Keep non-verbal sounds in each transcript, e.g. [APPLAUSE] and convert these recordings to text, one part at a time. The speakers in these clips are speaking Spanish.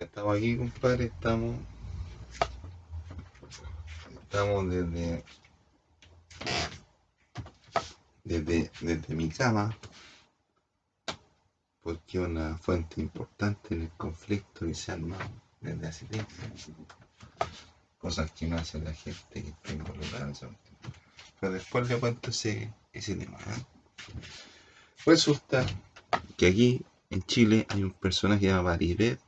Estamos aquí, compadre, estamos. Estamos desde. Desde, desde mi cama, porque una fuente importante en el conflicto que se ha armado desde hace tiempo. Cosas que no hace la gente que está involucrada. Pero después le cuento ese, ese tema. ¿eh? Resulta que aquí en Chile hay un personaje llamado Maribel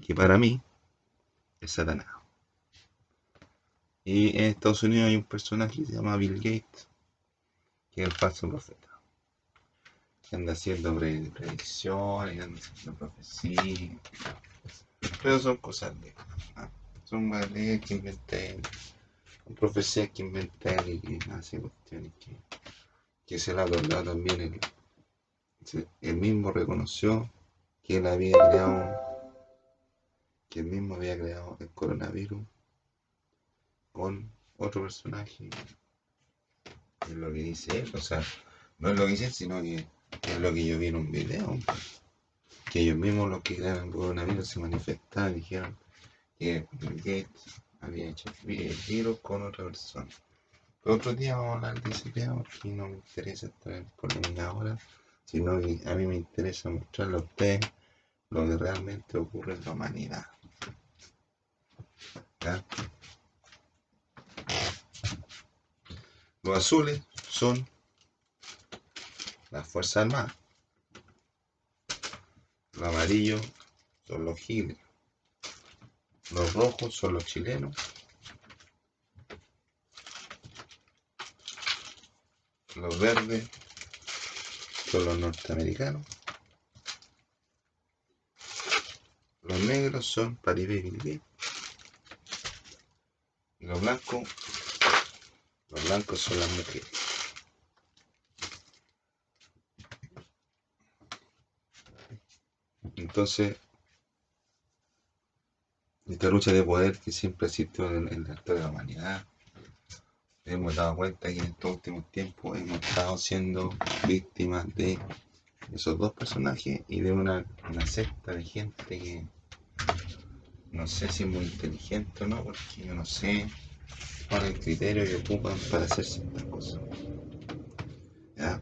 que para mí es Satanás. Y en Estados Unidos hay un personaje que se llama Bill Gates, que es el falso profeta. Que anda haciendo pre- predicciones, anda haciendo profecías. Pero son cosas de. ah, Son vales que inventé. Son profecías que inventé y que hace cuestiones que, que se la otorgado también el, él mismo reconoció que él había creado, que él mismo había creado el coronavirus con otro personaje. Es lo que dice él, o sea, no es lo que dice él, sino que es lo que yo vi en un video. Que ellos mismos los que crearon el coronavirus se manifestaron y dijeron que Bill Gates había hecho el virus con otra persona. Pero otro día vamos a hablar de ese porque no me interesa estar polémica ahora sino que a mí me interesa mostrarle a ustedes lo que realmente ocurre en la humanidad. Los azules son las Fuerzas Armadas. Los amarillos son los giles. Los rojos son los chilenos. Los verdes son los norteamericanos. Los negros son Paribé. Y los blancos, los blancos son las mujeres. Entonces, esta lucha de poder que siempre existió en, en la historia de la humanidad, hemos dado cuenta que en estos últimos tiempos hemos estado siendo víctimas de esos dos personajes y de una, una secta de gente que no sé si es muy inteligente o no, porque yo no sé cuál es el criterio que ocupan para hacer ciertas cosas. ¿Ya?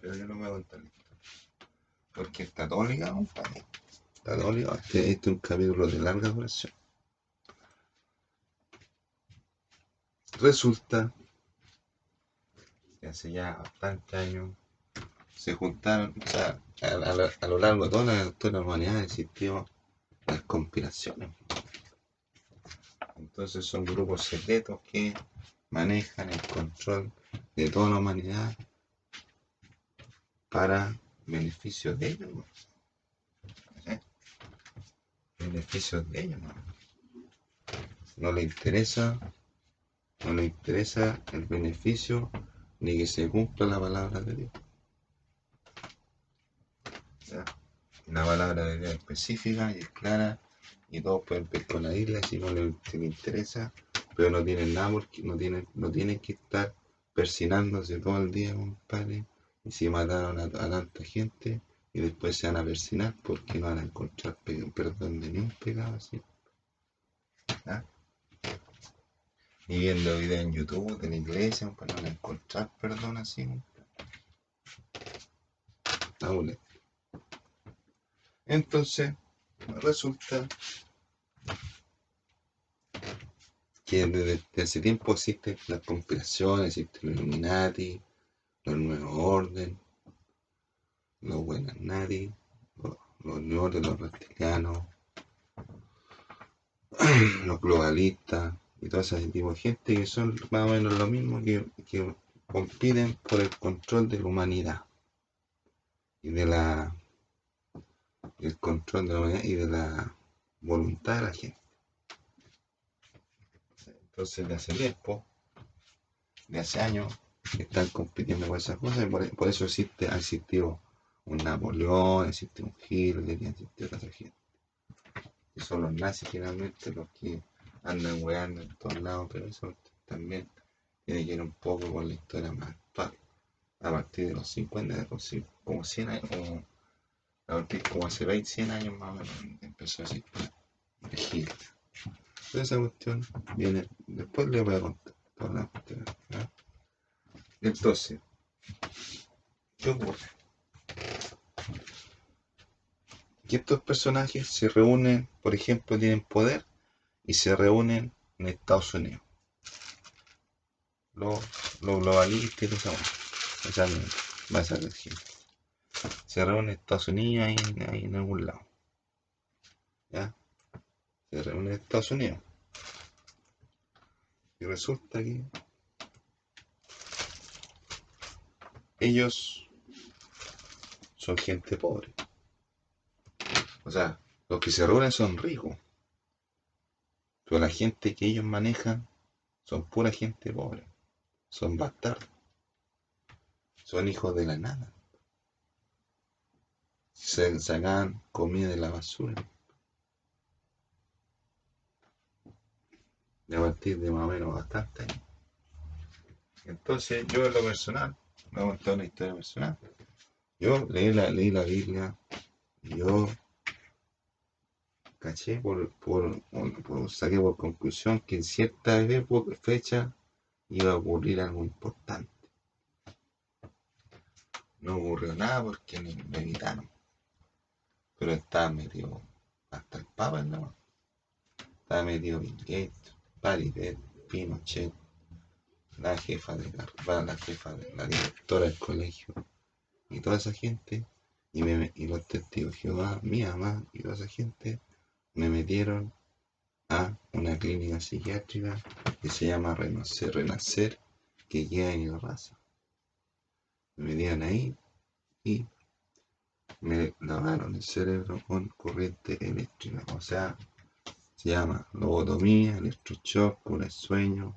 Pero yo no me voy a contar. Porque todo ligado, compadre. Ligado. Este, este es un capítulo de larga duración. Resulta que hace ya bastantes años se juntaron, o sea, a, lo- largo de toda la de la humanidad existió las conspiraciones. Entonces son grupos secretos que manejan el control de toda la humanidad para beneficio de ellos. ¿Eh? Beneficio de ellos. ¿no? No le interesa, no le interesa el beneficio ni que se cumpla la palabra de Dios. Una palabra de Dios específica y es clara y todos pueden pescar la isla si no les, si interesa, pero no tienen nada porque no tienen, no tienen que estar persinándose todo el día, compadre, y si mataron a, tanta gente y después se van a persinar porque no van a encontrar pe- perdón de ni un pecado así. ¿Ya? Y viendo videos en YouTube de la iglesia, pues no van a encontrar perdón así. Está. Entonces, resulta que desde, hace tiempo existen las conspiraciones, existe los Illuminati, los Nuevos Orden, los Buenas Nadie, los, los New Orden, los reptilianos, [CLEARS THROAT] los globalistas y todo ese tipo de gente que son más o menos lo mismo que, que compiten por el control de la humanidad y de la el control de la humanidad y de la voluntad de la gente. Entonces, de hace tiempo, de hace años, están compitiendo con esas cosas y por, por eso existe, ha existido un Napoleón, existe un Hitler existido otra gente. Y son los nazis finalmente los que andan weando en todos lados, pero eso también tiene que ver un poco con la historia más actual. A partir de los 50, como 100 años, Porque como hace 20, 100 años más o menos empezó así. Esa cuestión viene, después les voy a contar toda la cuestión. ¿ya? Entonces, ¿qué ocurre? Que estos personajes se reúnen, por ejemplo, tienen poder y se reúnen en Estados Unidos. Los, los globalistas y todo eso. Esa gente. Se reúnen en Estados Unidos ahí, en- algún lado. ¿Ya? Se reúnen en Estados Unidos. Y resulta que ellos son gente pobre. O sea, los que se reúnen son ricos. Pero la gente que ellos manejan son pura gente pobre. Son bastardos. Son hijos de la nada. Se sacan comida de la basura. De a partir de más o menos bastante. Entonces, yo en lo personal, me voy una historia personal. Yo leí la, leí la Biblia y yo caché por, por, por- por- saqué por conclusión que en cierta época, fecha iba a ocurrir algo importante. No ocurrió nada porque lo evitaron. Pero estaba metido hasta el Papa, ¿no? Estaba metido Bill Gates, Paribet, Pinochet, la jefa de la, la jefa de la directora del colegio y toda esa gente y, me, y los testigos Jehová, mi mamá y toda esa gente me metieron a una clínica psiquiátrica que se llama Renacer, Renacer que queda en la raza. Me metieron ahí y me lavaron el cerebro con corriente eléctrica. O sea, se llama lobotomía, electroshock, cura el sueño,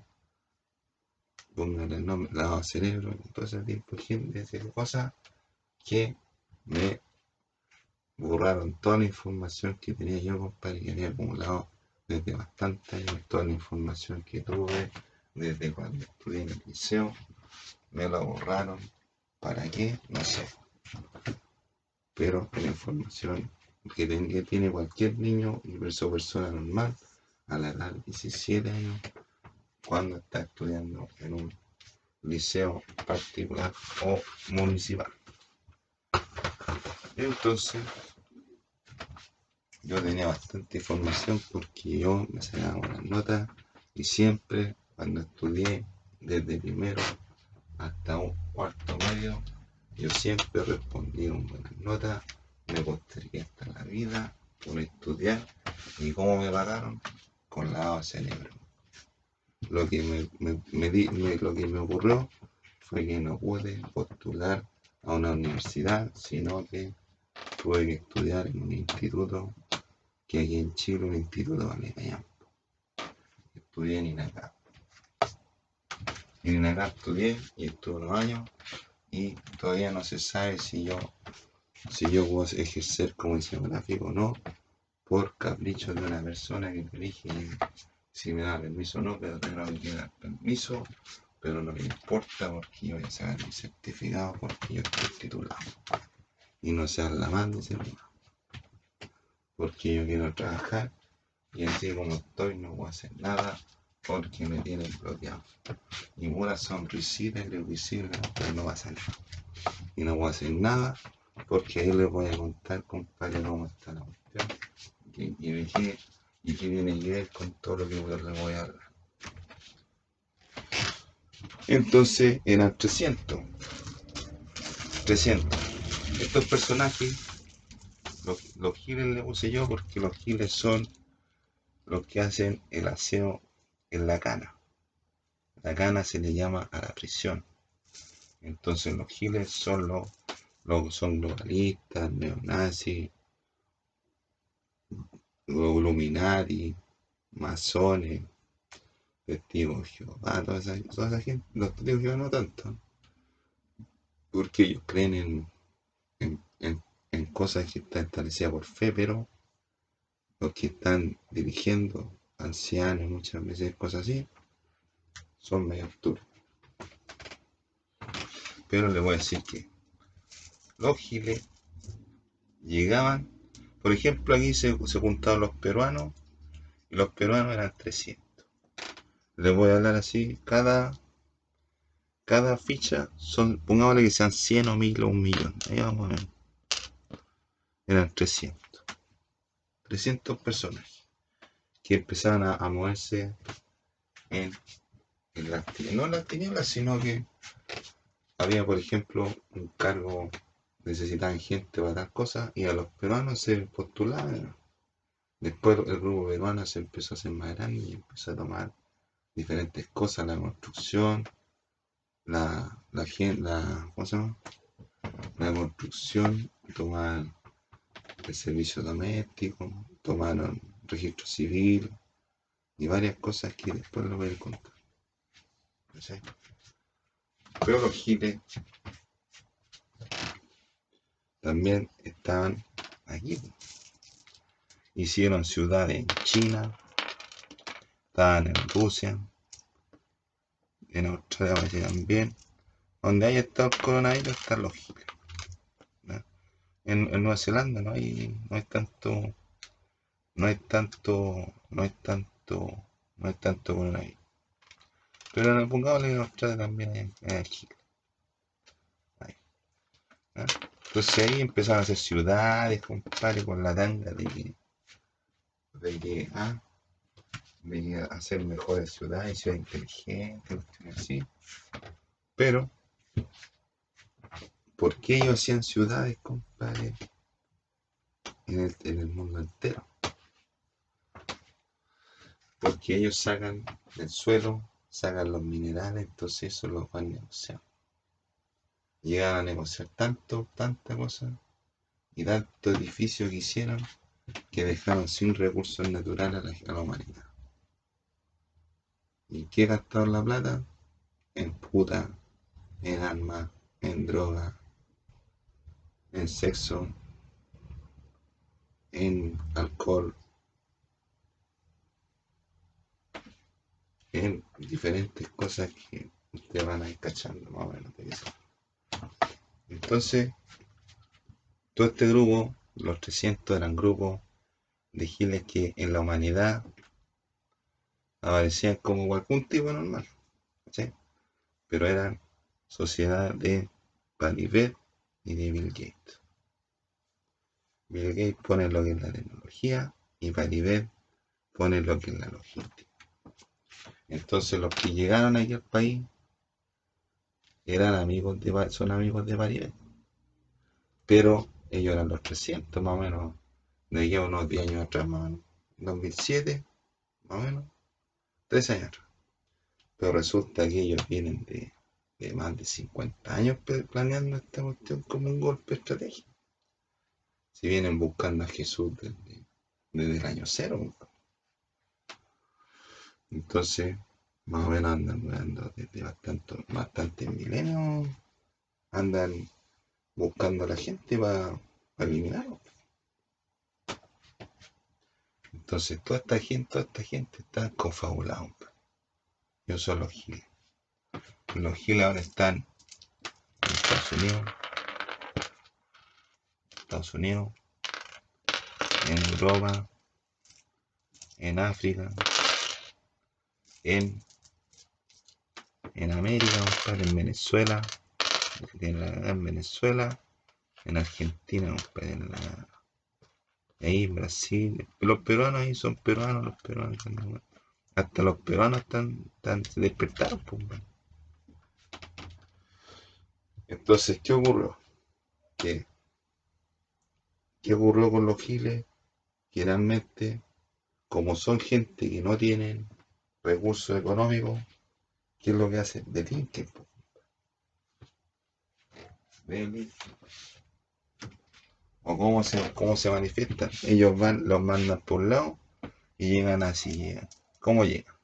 póngale el nombre, lavado cerebro, ese tipo gente, de cosas que me borraron toda la información que tenía yo, compadre, que había acumulado desde bastante años, toda la información que tuve desde cuando estudié en el liceo, me la borraron. ¿Para qué? No sé. Pero la información que, tiene cualquier niño y perso- persona normal a la edad de 17 años cuando está estudiando en un liceo particular o municipal. Entonces, yo tenía bastante información porque yo me sacaba buenas notas y siempre cuando estudié desde primero hasta un cuarto medio, yo siempre respondí con buenas notas, me postergué hasta la vida por estudiar y cómo me pagaron con lavado cerebro. Lo que me, di- lo que me ocurrió fue que no pude postular a una universidad, sino que tuve que estudiar en un instituto que aquí en Chile un instituto vale callampa. Estudié en INACAP. En INACAP estudié y estuve unos años y todavía no se sabe si yo si yo puedo ejercer como diseñador gráfico o no por capricho de una persona que me elige si me da permiso o no, pero tengo que dar permiso, pero no me importa porque yo voy a sacar mi certificado porque yo estoy titulado. Y no se habla más tema. Porque yo quiero trabajar y así como estoy no voy a hacer nada porque me tienen bloqueado. Y una sonrisita irreversible, pero no va a salir. Y no voy a hacer nada porque ahí les voy a contar, compadre, cómo está la cuestión. Y, y y qué tiene que ver con todo lo que les voy a hablar. Entonces eran 300. 300. Estos personajes, los, los giles le puse yo porque los giles son los que hacen el aseo en la cana. La cana se le llama a la prisión. Entonces los giles son los, son globalistas, neonazis, Illuminati, masones, testigos de Jehová, toda esa, toda esa gente, los testigos Jehová no tanto, porque ellos creen en, en, en- en cosas que están establecidas por fe, pero los que están dirigiendo, ancianos, muchas veces cosas así, son medio turbios. Pero le voy a decir que los giles llegaban, por ejemplo, aquí se, se juntaban los peruanos y los peruanos eran 300. Les voy a hablar así, cada, cada ficha son, pongámosle que sean 100 o 1000 o un millón. Ahí vamos a ver. Eran 300. 300 personajes que empezaban a, a moverse en, en las tinieblas. No en las tinieblas, sino que había, por ejemplo, un cargo, necesitaban gente para tal cosa, y a los peruanos se postulaban. Después el grupo peruano se empezó a hacer más grande y empezó a tomar diferentes cosas, la construcción, la, la, la, ¿cómo se llama? La construcción, tomar el servicio doméstico, tomaron registro civil y varias cosas que después lo voy a contar. Pero los giles también estaban aquí. Hicieron ciudades en China, estaban en Rusia, en Australia también. Donde haya estado el coronavirus están los giles. En, en Nueva Zelanda no hay, no hay tanto, no hay tanto, no hay tanto, no hay tanto coronavirus. Pero en pongámosle en Australia también hay, hay giles. Ahí, ¿ya? Entonces ahí empezaron a hacer ciudades, compadre, con la tanga de que, de que, ah, de hacer mejores ciudades, ciudades inteligentes, así. Pero, ¿por qué ellos hacían ciudades, compadre, en el, en el mundo entero? Porque ellos sacan del suelo, sacan los minerales, entonces eso los van negociando. Llegaron a negociar tanto, tanta cosa y tanto edificio que hicieron que dejaron sin recursos naturales a la, a la humanidad. ¿Y qué gastaron la plata? En puta, en armas, en droga, en sexo, en alcohol, en diferentes cosas que ustedes van a ir cachando más o menos de son. Entonces, todo este grupo, los 300 eran grupos de giles que en la humanidad aparecían como algún tipo normal, ¿cachai? Pero eran sociedad de Paribet y de Bill Gates. Bill Gates pone lo que es la tecnología y Paribet pone lo que es la logística. Entonces los que llegaron aquí al país eran amigos de, son amigos de Paribet. Pero ellos eran los 300 más o menos, de aquí a unos 10 años atrás más o menos, 2007 más o menos, 13 años atrás. Pero resulta que ellos vienen de, de más de 50 años planeando esta cuestión como un golpe estratégico. Si vienen buscando a Jesús desde, desde el año cero. Entonces, más o menos andan weando desde bastante, bastante milenios, andan buscando a la gente para eliminarlos. Entonces, toda esta gente, toda esta gente está confabulada. Ellos son los giles. Los giles ahora están en Estados Unidos, Estados Unidos, en Europa, en África, en, en América, compadre, en Venezuela, en, la- en Venezuela, en Argentina, compadre, en la, ahí Brasil. Los peruanos ahí son peruanos, los peruanos. Hasta los peruanos están, están se despertaron, pues. Entonces, ¿qué ocurrió? Que, ¿Qué ocurrió con los giles? Que realmente, como son gente que no tienen recursos económicos, ¿qué es lo que hacen? Delinquen. Delinquen. ¿O cómo se, cómo se manifiestan? Ellos van, los mandan por un lado y llegan así. ¿Cómo llegan?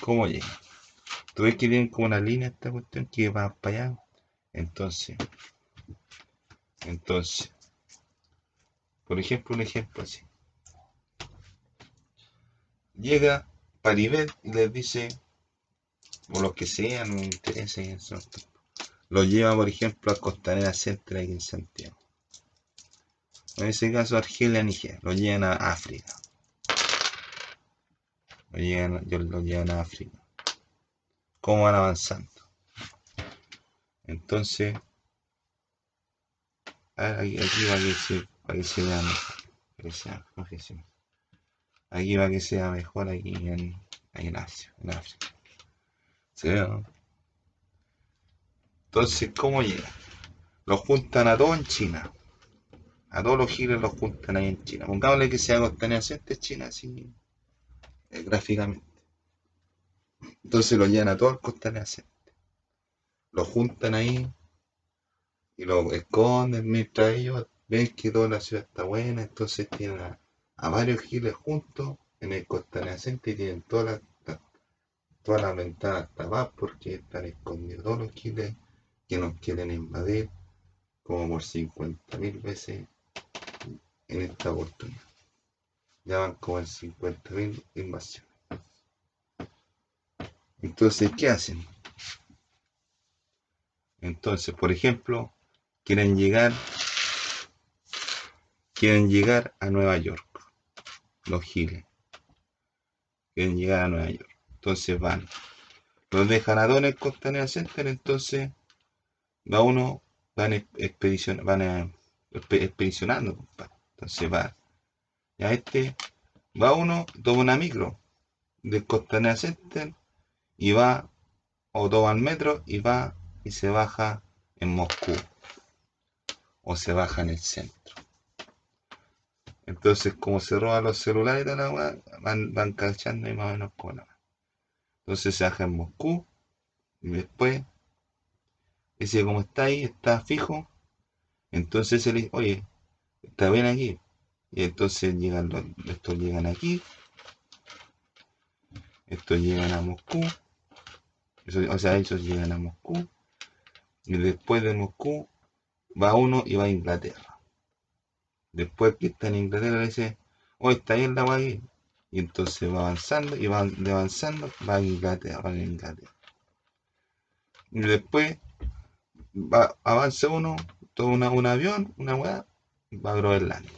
¿Cómo llegan? ¿Tú ves que tienen como una línea esta cuestión que va para allá? Entonces, entonces, por ejemplo, un ejemplo así. Llega Paribet y les dice, o los que sean, no me interesa son, los lleva, por ejemplo, a Costanera Center aquí en Santiago. En ese caso Argelia, Nigeria. Lo llevan a África. Lo llevan, lo llevan a África. ¿Cómo van avanzando? Entonces, aquí, aquí va que se, para que se vea mejor. Aquí va que sea mejor aquí en, en Asia, en África. ¿Se ve, no? Entonces, ¿cómo llega? Los juntan a todos en China. A todos los giles los juntan ahí en China. Pongámosle que sea Costanera China así eh, gráficamente. Entonces lo llevan a todos al Costanera Lo juntan ahí y lo esconden mientras ellos ven que toda la ciudad está buena. Entonces tienen a, varios giles juntos en el Costanera y tienen todas las todas las ventanas tapadas porque están escondidos los giles que nos quieren invadir como por 50.000 veces en esta oportunidad. Ya van como en 50.000 invasiones. Entonces, ¿qué hacen? Entonces, por ejemplo, quieren llegar quieren llegar a Nueva York. Los giles. Quieren llegar a Nueva York. Entonces van. Los dejan a en el Costanera Center, entonces va uno, van, expedición, van a, expedicionando, Entonces va, ya este, va uno, toma una micro del Costanera Center y va, o toma el metro y va y se baja en Moscú. O se baja en el centro. Entonces, como se roban los celulares de la van, van cachando y más o menos con la Entonces se baja en Moscú y después Dice, como está ahí, está fijo. Entonces le dice, oye, está bien aquí. Y entonces llegan los, estos llegan aquí. Estos llegan a Moscú. o sea, ellos llegan a Moscú. Y después de Moscú va uno y va a Inglaterra. Después que está en Inglaterra le dice, oye, está ahí en la aquí. Y entonces va avanzando y va avanzando, va a Inglaterra, va a Inglaterra. Y después va, avanza uno, todo un avión, una weá, va a Groenlandia.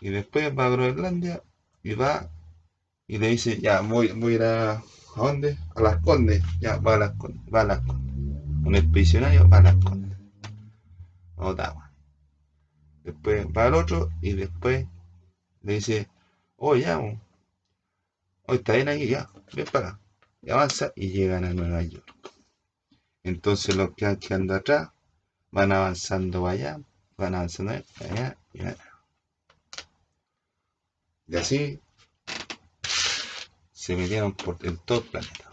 Y después va a Groenlandia y va y le dice, ya, voy, voy a ir a, ¿a dónde? A las Condes. Ya, va a las Condes, va a las Condes. Un expedicionario va a las Condes. Ottawa. Después va al otro y después le dice, oh, ya, oh, está bien aquí, ya, ven para. Y avanza y llegan a Nueva York. Entonces los que han atrás van avanzando allá, van avanzando allá y allá. Y así se metieron por en todo el planeta.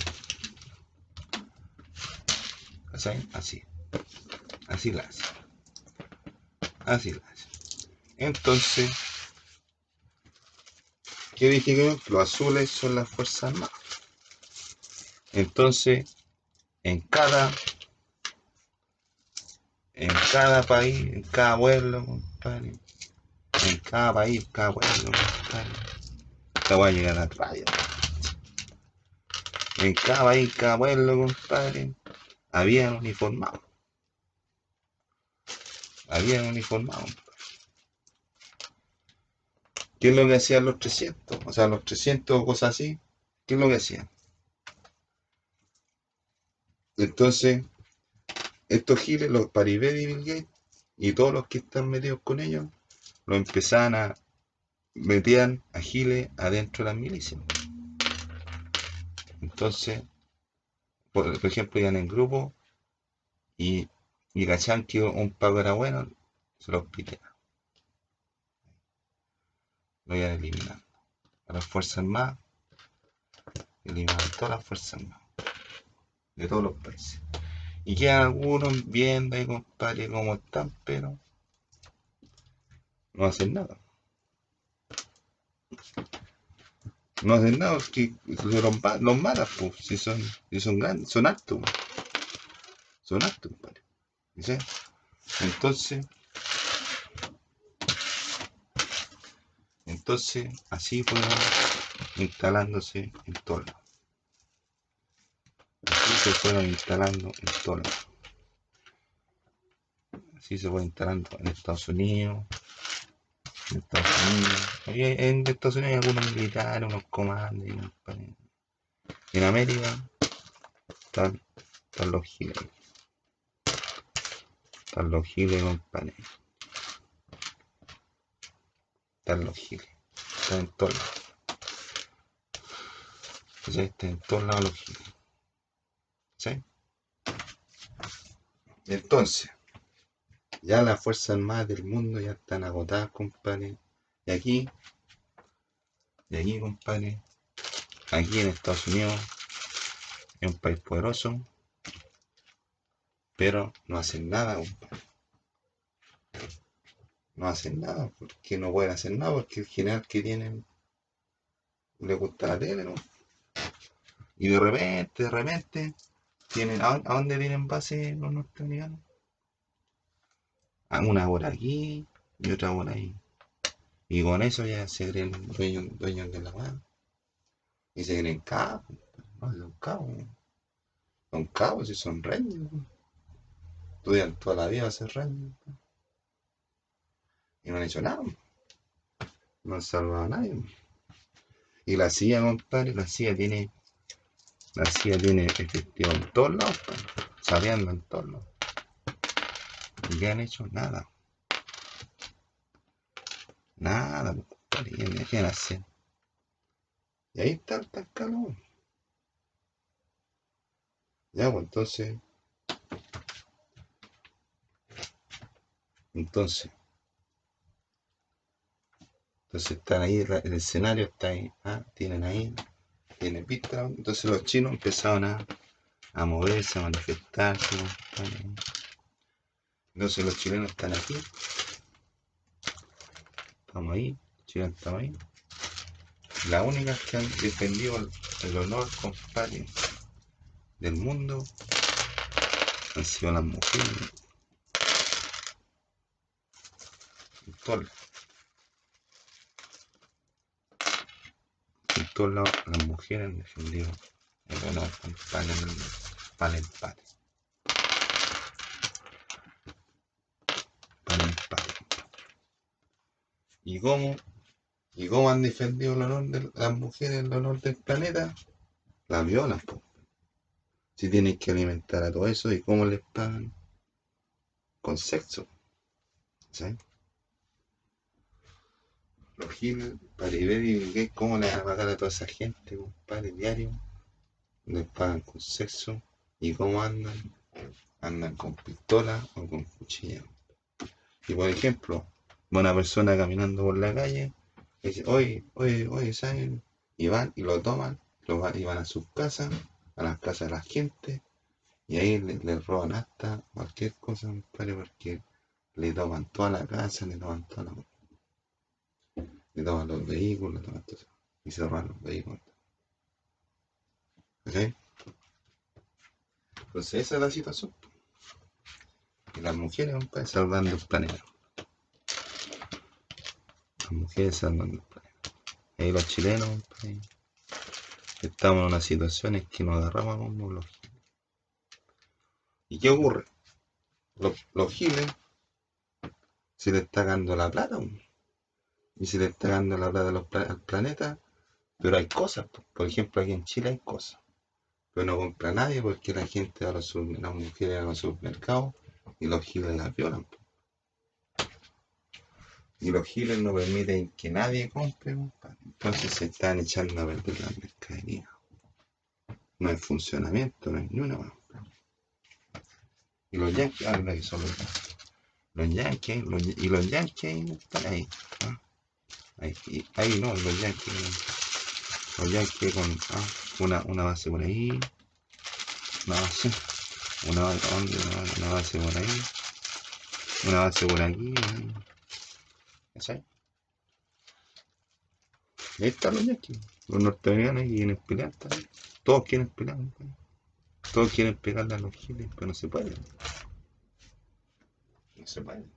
¿Así? Así. Así la hacen. Así la hacen. Entonces, ¿qué dije que los azules son las fuerzas armadas? Entonces, en cada en cada país, en cada pueblo, compadre. En cada país, cada pueblo, compadre. Te voy a llegar a radio. En cada país, cada pueblo, compadre, habían uniformado. Habían uniformado. ¿Qué es lo que hacían los 300? O sea, los 300 o cosas así. ¿Qué es lo que hacían? Entonces, estos giles, los Paribet y Bill Gates, y todos los que están metidos con ellos, lo empezaban a metían a giles adentro de las milicias. Entonces, por, ejemplo, iban en grupo y, y que un pago era bueno, se los pitean. Lo iban eliminando. A las fuerzas más, eliminan todas las fuerzas más de todos los países. Y quedan algunos viendo ahí, compadre, cómo están, pero no hacen nada. No hacen nada porque los, los malas, pues, si son, si son grandes, son altos. Son altos, compadre. Entonces, entonces así fueron instalándose en todos lados se fueron instalando en todo sí se puede instalar en Estados Unidos. En Estados Unidos. en Estados Unidos hay algunos militares, unos comandos. En América están, están los giles. Están los giles, compadre. Están los giles. Están en todos lados. ¿Sí? Están en todos lados. ¿Sí? Entonces, ya las Fuerzas Armadas del mundo ya están agotadas, compadre. Y aquí, y aquí, compadre, aquí en Estados Unidos, es un país poderoso, pero no hacen nada, compadre. No hacen nada, porque no pueden hacer nada, porque el general que tienen le gusta la tele, ¿no? Y de repente, de repente, tienen, ¿a, dónde tienen base los norteamericanos? A una hora aquí y otra hora ahí. Y con eso ya se creen dueños, de la mano. Y se creen cabos. No, son cabos. Son cabos y son reyes. Estudian toda la vida a ser reyes. Y no han hecho nada. No han salvado a nadie. Y la CIA, compadre, la CIA tiene la CIA tiene efectivo en todos lados, sabiendo en todos lados. ¿Y qué han hecho? Nada. Nada, compadre. ¿Qué hacer? Y ahí está el calor. Ya, pues entonces. Entonces. Entonces están ahí, el escenario está ahí. ¿ah? Tienen ahí tiene pista. Entonces los chinos empezaron a, a moverse, a manifestarse. Entonces los chilenos están aquí. Estamos ahí, los chilenos estamos ahí. Las únicas que han defendido el, honor, compadre, del mundo han sido las mujeres. Todas lados las mujeres han defendido el honor para el, para el empate. Para el empate. ¿Y cómo? ¿Y cómo han defendido el honor de las mujeres, el honor del planeta? Las violan, po. Si tienen que alimentar a todo eso, ¿y cómo les pagan? Con sexo. ¿Sí? Los ver y cómo le van a pagar a toda esa gente, compadre, diario. Les pagan con sexo y cómo andan. Andan con pistola o con cuchilla. Y por ejemplo, una persona caminando por la calle, dice, oye, oye, oye, ¿saben? Y van y lo toman, lo van, y van a sus casas, a las casas de la gente, y ahí les roban hasta cualquier cosa, compadre, porque le toman toda la casa, le toman toda la le daban los vehículos, y cerraron los vehículos. ¿Ok? Entonces esa es la situación. Y las mujeres, van salvando el planeta. Las mujeres salvando el planeta. Y los chilenos, estamos en una situación en que nos agarramos como los giles. ¿Y qué ocurre? Los, los giles se le está dando la plata y se le está dando la plata al planeta, pero hay cosas, por ejemplo aquí en Chile hay cosas, pero no compra nadie porque la gente a los las mujeres a los supermercados y los giles las violan. Y los giles no permiten que nadie compre, entonces se están echando a perder las mercaderías. No hay funcionamiento, no hay ni una. Y los yankees, ah, que son los. Los yankees, y los yankees están ahí. Ahí, ahí no, los yankees. Los yankees con ah, una, una base por ahí. Una base. Una ¿dónde? Una, base por ahí. Una base por aquí. ¿Sabes? Ahí están los yankees. Los norteamericanos quieren pelear también. Todos quieren pelear. Todos quieren pegarle a los giles, pero no se puede. No se puede.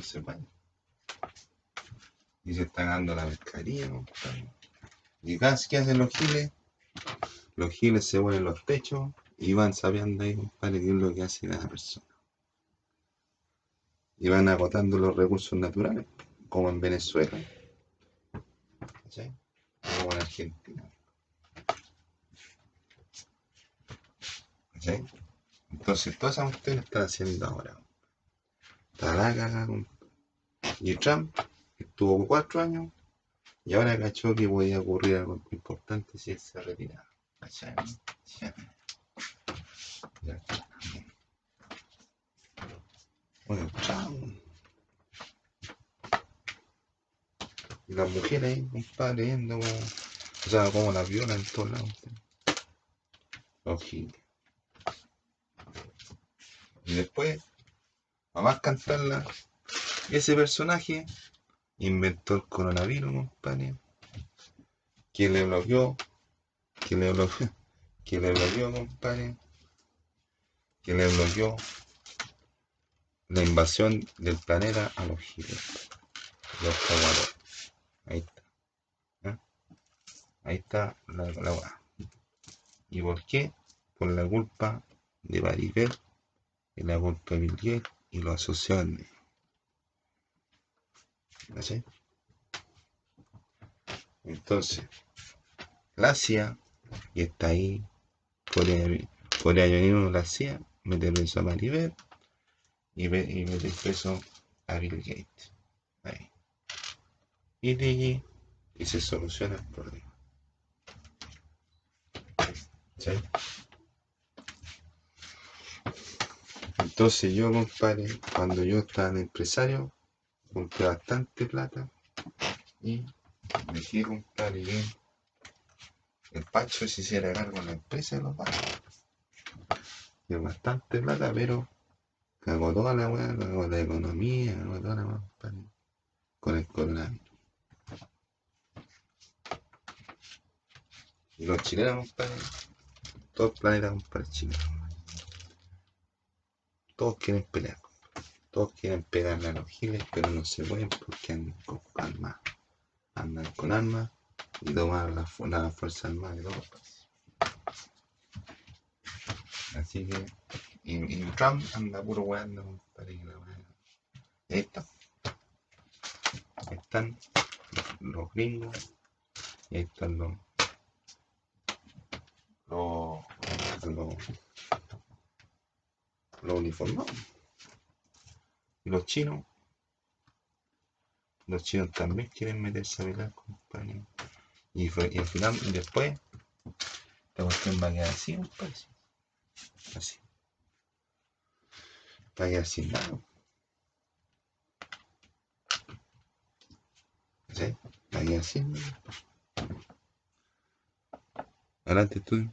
Y se Y se está ganando la mercadería, Y casi que hacen los giles, los giles se ponen los techos Y van sabiendo ahí, compadre, qué es lo que hace cada persona. Y van agotando los recursos naturales, como en Venezuela. ¿Sí? Como en Argentina. ¿Sí? Entonces, todas esas cuestiones están haciendo ahora. Y Trump estuvo cuatro años y ahora cachó que podía ocurrir algo importante si él se retiraba. Bueno. Y las mujeres ahí, compadre, viendo o sea, como las violan en todos lados. Y después, a más cantarla, ese personaje inventó el coronavirus, compadre. Que le bloqueó, que le bloqueó, [LAUGHS] que le bloqueó, compadre. Que le bloqueó la invasión del planeta a los giles. Los jaguares. Ahí está. ¿eh? Ahí está la, la weá. ¿Y por qué? Por la culpa de Maribel y la culpa de Bill y los asociados. ¿Cachai? Entonces, la CIA, y está ahí, Corea, Corea venir la CIA, mete preso a Maribel y, y mete preso a Bill Gates. Ahí. Y de allí, y se soluciona el problema. ¿Cachai? Entonces yo, compadre, cuando yo estaba en empresario, junté bastante plata y dije, compadre, que el Pacho se hiciera cargo de la empresa de los bancos. Y bastante plata, pero cagó toda la weá, cagó la economía, cagó toda la weá, compadre, con el coronavirus. Y los chilenos, compadre, todo el planeta, compadre, chileno. Todos quieren pelear. Todos quieren pegarle a los giles, pero no se pueden porque andan con armas. Andan con armas y toman la, la fuerza armada de todos. Así que, y, y Trump anda puro weando, compadre. que la ahí está. Están los, los gringos y ahí están los. los. los, los uniformados. Y los chinos. Los chinos también quieren meterse a bailar, compadre. Y, fue- y al final, y después, esta cuestión va a quedar así, compadre. Así. Va a quedar sin nada. ¿Sí? Va a quedar sin nada. Adelante tú.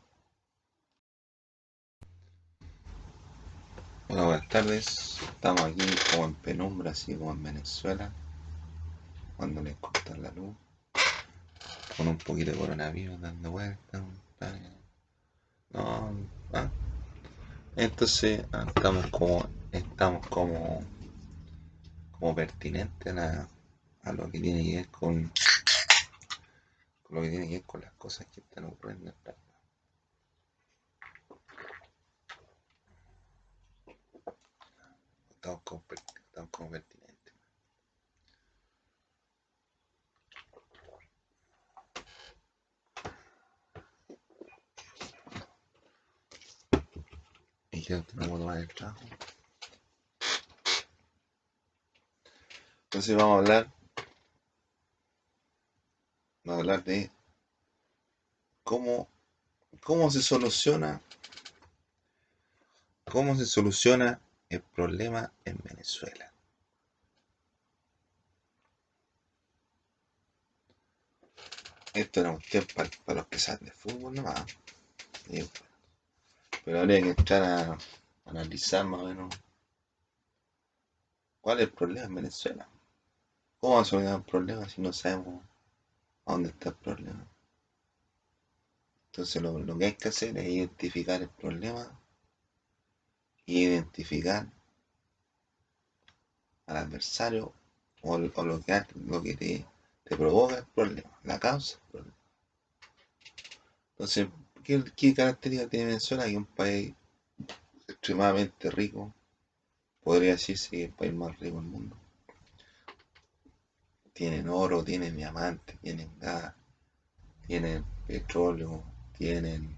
Bueno, buenas tardes. Estamos aquí como en penumbra, así como en Venezuela, cuando les cortan la luz, con un poquito de coronavirus dando vueltas. No, ah. Entonces ah, estamos como, estamos como, como pertinentes a, lo que tiene que ver con, con lo que tiene que ver con las cosas que están ocurriendo. en la- Estamos como pertinentes. Y no puedo tomar el. Entonces vamos a hablar, vamos a hablar de cómo, cómo se soluciona, cómo se soluciona el problema en Venezuela. Esto era un tiempo para, los que saben de fútbol nomás. Pero habría que entrar a analizar más o menos cuál es el problema en Venezuela. ¿Cómo vamos a solucionar un problema si no sabemos a dónde está el problema? Entonces lo que hay que hacer es identificar el problema identificar al adversario o, lo que, te, provoca el problema, la causa del problema. Entonces, ¿qué, qué característica tiene Venezuela? Que un país extremadamente rico. Podría decirse que es el país más rico del mundo. Tienen oro, tienen diamantes, tienen gas, tienen petróleo, tienen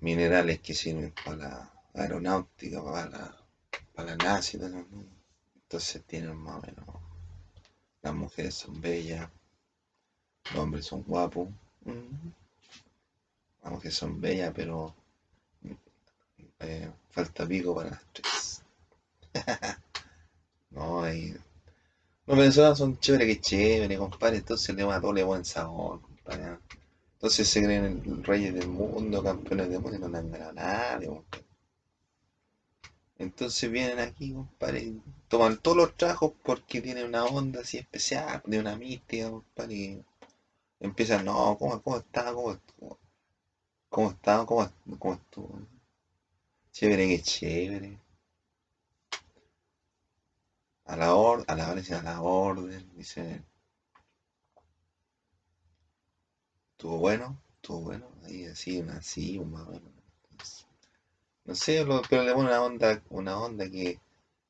minerales que sirven para aeronáutica, para la, para la NASA y todo Entonces tienen más o menos. Las mujeres son bellas, los hombres son guapos. Las mujeres son bellas, pero eh, falta pico para las tres. [LAUGHS] no, hay. Los venezolanos son chéveres que chévere, compadre. Entonces le va a doble buen sabor, compadre. Entonces se creen reyes del mundo, campeones del mundo y no le han ganado a nadie, Entonces vienen aquí, compadre, toman todos los trabajos porque tienen una onda así especial, de una mística, compadre. Y empiezan, no, ¿cómo, cómo está? ¿Cómo, cómo está? ¿Cómo, cómo estuvo? Chévere, que chévere. A la orden, a la orden, a la orden, dice. Estuvo bueno, estuvo bueno, ahí así, así, más o. No sé, pero le pone una onda, una onda que,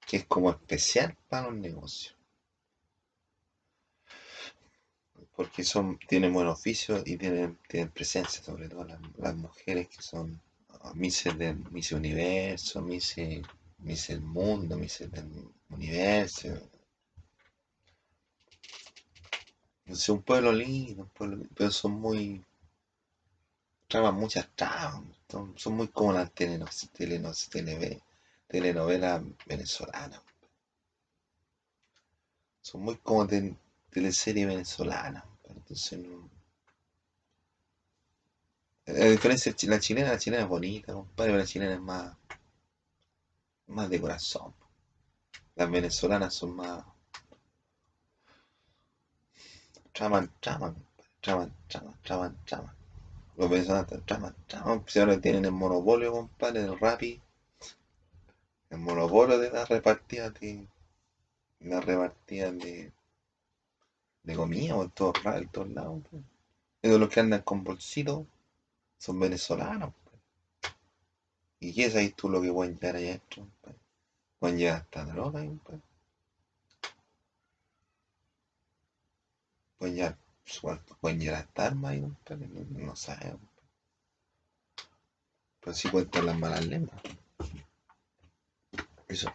que es como especial para los negocios. Porque son, tienen buen oficio y tienen, tienen presencia, sobre todo las, mujeres que son Mises del Miss Universo, Mises, Miss Mundo, Mises del Universo, Es un pueblo lindo, un pueblo pero son muy. Traban muchas trabas, son, muy como las telenovelas, telenovelas, telenovelas venezolanas. Son muy como de, teleserie venezolana. Entonces no. La diferencia la chilena, la chilena es bonita, compadre, pero la chilena es más. más de corazón. Las venezolanas son más traman, traman, traman, traman, traman, traman. Los venezolanos traman, traman. Si ahora tienen el monopolio, compadre, el rapi. El monopolio de la repartida de. La repartida de. de comida en todos, en todos lados. Pues. De los que andan con bolsitos son venezolanos. Pues. ¿Y qué sabes tú lo que pueden llegar allá adentro? Pues? Pueden llegar hasta droga. Pueden llegar, pueden llegar hasta armas y no, no sabemos. Pero sí cuentan las malas lenguas. Eso.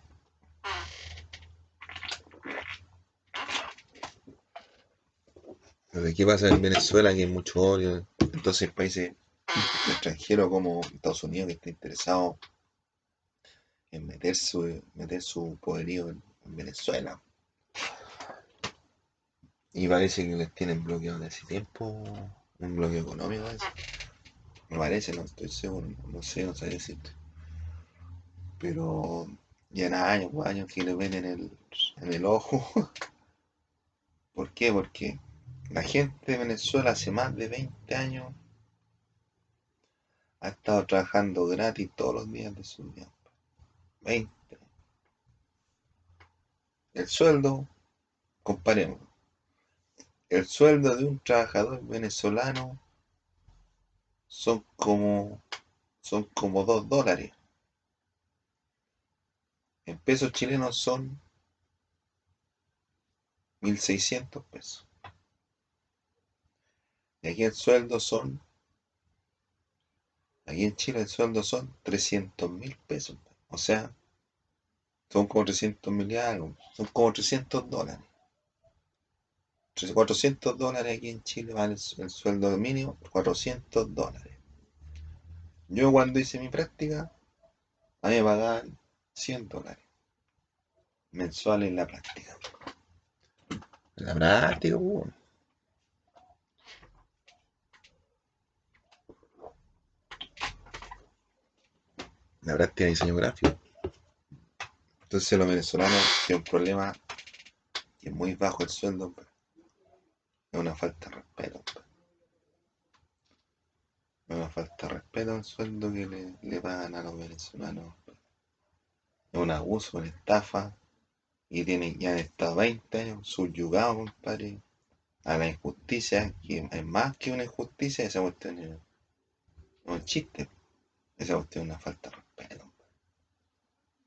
Pero ¿qué pasa en Venezuela? Que hay mucho odio. Entonces países extranjeros como Estados Unidos que está interesado en meter su, meter su poderío en Venezuela. Y parece que les tienen bloqueado de hace tiempo un bloqueo económico. Me parece, no estoy seguro, no sé, no sé decirte. Pero ya años, años que le ven en el, en el ojo. [LAUGHS] ¿Por qué? Porque la gente de Venezuela hace más de 20 años ha estado trabajando gratis todos los días de su vida. 20. El sueldo, comparemos, el sueldo de un trabajador venezolano son como son como dos dólares. En pesos chilenos son 1.600 pesos. Y aquí el sueldo son, aquí en Chile el sueldo son 300 mil pesos. O sea, son como 300 mil son como 300 dólares. 400 dólares aquí en Chile vale el, sueldo mínimo, 400 dólares. Yo cuando hice mi práctica, a mí me pagaban 100 dólares mensuales en la práctica. En la práctica, La práctica de diseño gráfico. Entonces los venezolanos tienen un problema que es muy bajo el sueldo, es una falta de respeto. Es una falta de respeto al sueldo que le, pagan a los venezolanos. Es un abuso, una estafa. Y tienen, ya estado 20 años subyugados, compadre, a la injusticia, que es más que una injusticia, esa cuestión No es chiste. Esa cuestión es una falta de respeto.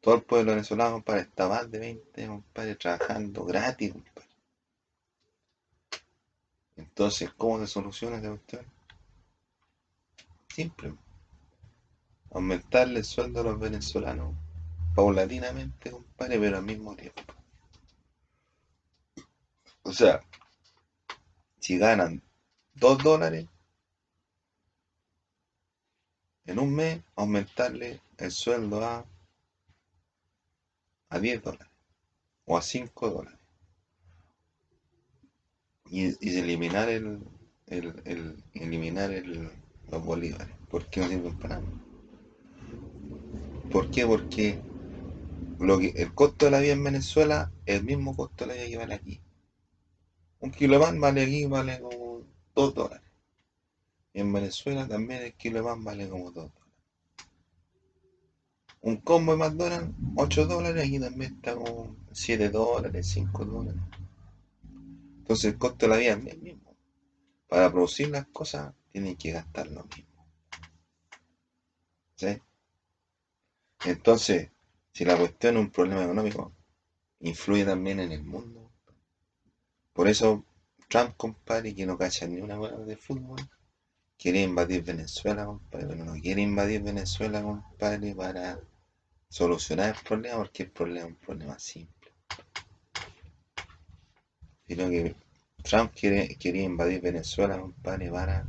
Todo el pueblo venezolano, compadre, está más de 20, compadre, trabajando gratis, compadre. Entonces, ¿cómo se soluciona esa cuestión? Simple. Aumentarle el sueldo a los venezolanos paulatinamente, compadre, pero al mismo tiempo. O sea, si ganan 2 dólares en un mes, aumentarle el sueldo a, a 10 dólares o a 5 dólares. Y, y eliminar el, el, el- eliminar el, los bolívares. ¿Por qué no sirven para nada? ¿Por qué? Porque lo que, el costo de la vida en Venezuela el mismo costo de la vida que vale aquí. Un kilo de pan vale aquí, vale como 2 dólares. Y en Venezuela también el kilo de pan vale como 2 dólares. Un combo de McDonald's, 8 dólares, aquí también está como 7 dólares, 5 dólares. Entonces el costo de la vida es el mismo. Para producir las cosas tienen que gastar lo mismo. ¿Sí? Entonces, si la cuestión es un problema económico, influye también en el mundo. Por eso Trump, compadre, que no cacha ni una hueá de fútbol, quiere invadir Venezuela, compadre, pero no quiere invadir Venezuela, compadre, para solucionar el problema, porque el problema es un problema simple. Sino que Trump quiere, quería invadir Venezuela, compadre, para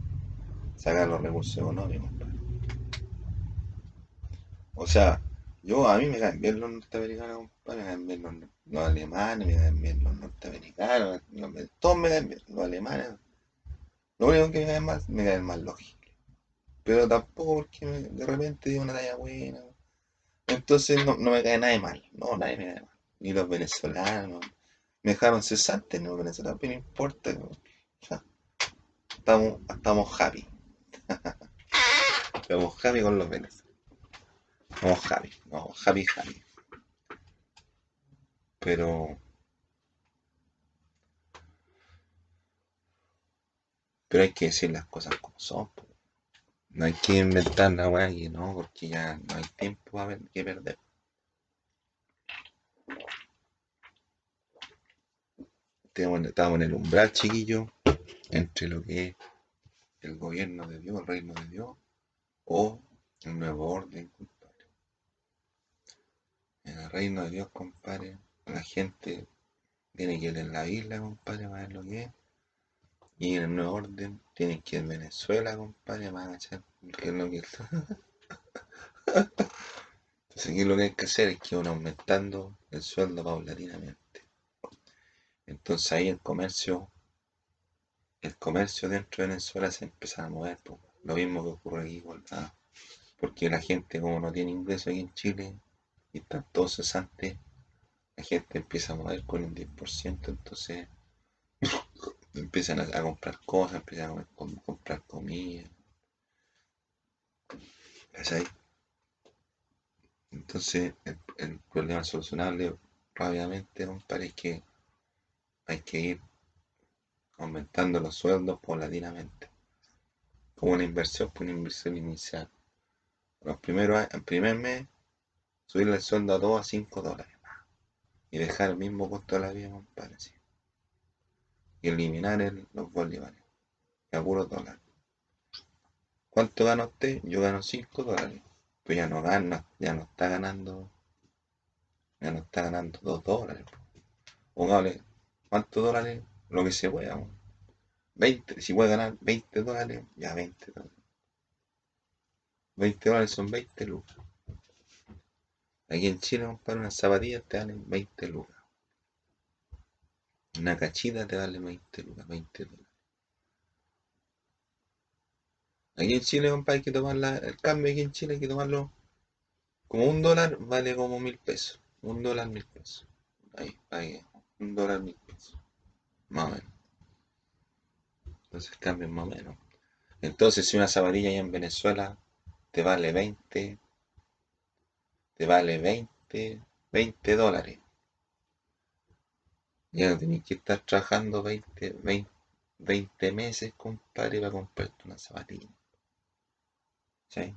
sacar los recursos económicos. O sea, yo a mí me caen bien los norteamericanos, compadre, me caen bien los, los alemanes, me caen bien los norteamericanos, todos me caen bien, los alemanes. Lo único que me cae mal, me caen los giles. Pero tampoco porque de repente digo una talla buena. Entonces no, no me cae nadie mal, no, nadie me cae mal. Ni los venezolanos. Me dejaron cesantes, no pero no importa. estamos, estamos happy. [LAUGHS] Estamos happy con los venezolanos. Estamos happy, no, happy, happy. Pero, pero hay que decir las cosas como son. No hay que inventar la weá que no, porque ya no hay tiempo a ver- que perder. Estamos en- el umbral, chiquillo, entre lo que es el gobierno de Dios, el reino de Dios, o el nuevo orden, compadre. En el reino de Dios, compadre, la gente tiene que ir en la isla, compadre, para ver lo que es. Y en el nuevo orden tienen que ir en Venezuela, compadre, para cachar qué es lo que es. [LAUGHS] Entonces aquí lo que hay que hacer es que uno aumentando el sueldo paulatinamente. Entonces ahí el comercio, el comercio dentro de Venezuela se empieza a mover. Lo mismo que ocurre aquí con la- porque la gente como no tiene ingreso aquí en Chile y están todos cesantes, la gente empieza a mover con el 10%, entonces [LAUGHS] empiezan a, comprar cosas, empiezan a comprar comida. ¿Cachai? Entonces el, el problema solucionable rápidamente, compadre, es que hay que ir aumentando los sueldos paulatinamente. Como una inversión, pues una inversión inicial. Los primeros, el primer mes, subirle el sueldo a 2 a 5 dólares. Y dejar el mismo costo de la vida, compadre. sí. Y eliminar el- los bolívares. A puros dólares. ¿Cuánto gana usted? Yo gano 5 dólares. Pues ya no gana, ya no está ganando. Ya no está ganando 2 dólares. Póngale, ¿cuántos dólares? Lo que se pueda. po. 20, si puede ganar 20 dólares, ya 20 dólares. 20 dólares son 20 lucas. Aquí en Chile, compadre, unas zapatillas te valen 20 lucas. Una cachita te vale 20 lucas, 20 dólares. Aquí en Chile, compadre, hay que tomar el cambio aquí en Chile, hay que tomarlo como un dólar vale como mil pesos. Un dólar mil pesos. Ahí, ahí, un dólar mil pesos. Más o menos. Entonces cambian más o menos. Entonces, si una zapatilla allá en Venezuela te vale 20, te vale 20, 20 dólares. Ya no tenés que estar trabajando 20, 20, 20 meses, compadre, para comprarte una zapatilla. ¿Sí?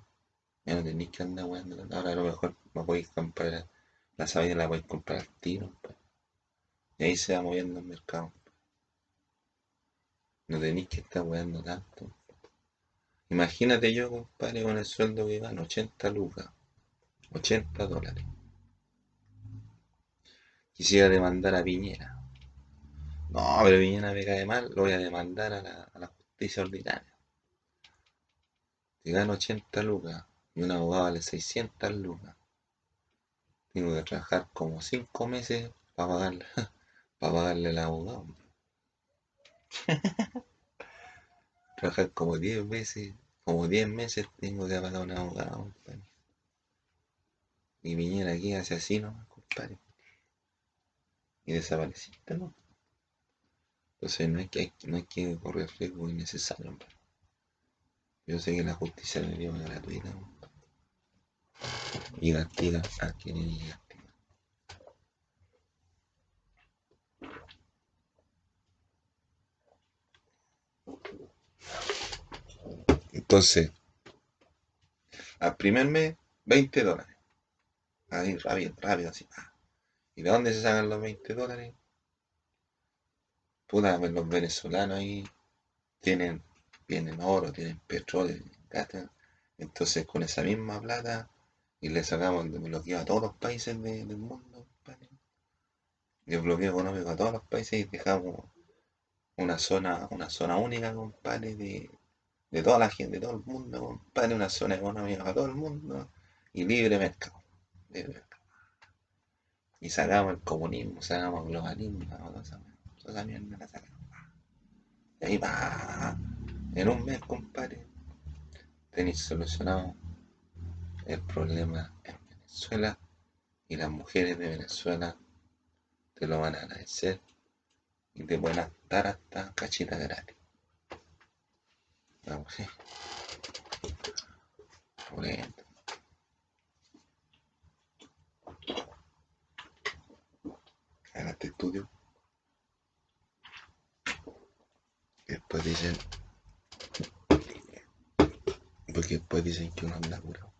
Ya no tenéis que andar weando. Ahora a lo mejor me podéis comprar la sabina, la podéis comprar al tiro. pues. Y ahí se va moviendo el mercado. No tenéis que estar weando tanto. Imagínate yo, compadre, con el sueldo que gano, 80 lucas, 80 dólares. Quisiera demandar a Piñera. No, pero Piñera me cae mal, lo voy a demandar a la, a la justicia ordinaria. Si gano 80 lucas y un abogado vale 600 lucas, tengo que trabajar como 5 meses para pagarle, [LAUGHS] para pagarle al abogado. [LAUGHS] trabajar como 10 meses, como 10 meses tengo que pagar a un abogado, compadre. Y Piñera aquí hace así, ¿no, compadre? Y desapareciste, ¿no? Entonces no hay que, no hay que correr riesgo innecesario, hombre. Yo sé que la justicia debería ser gratuita, hombre. Y castiga a quienes Entonces, al primer mes, 20 dólares. Ahí, rápido, rápido, así. ah. ¿Y de dónde se sacan los 20 dólares? Puta, pues los venezolanos ahí tienen, tienen oro, tienen petróleo, tienen gas, Entonces, con esa misma plata, y le sacamos el bloqueo a todos los países de- del mundo, compadre. Y el bloqueo económico a todos los países y dejamos una zona, una zona única, compadre, de, de toda la gente, de todo el mundo, compadre, una zona económica para todo el mundo y libre mercado. libre mercado. Y sacamos el comunismo, sacamos el globalismo, sacamos toda esa, mierda la sacamos. Y ahí va, en un mes, compadre, tenéis solucionado el problema en Venezuela y las mujeres de Venezuela te lo van a agradecer y te pueden dar hasta cachita gratis. Vamos, sí. Bueno. Hágate estudio. Después dicen. Porque después dicen que uno anda curado.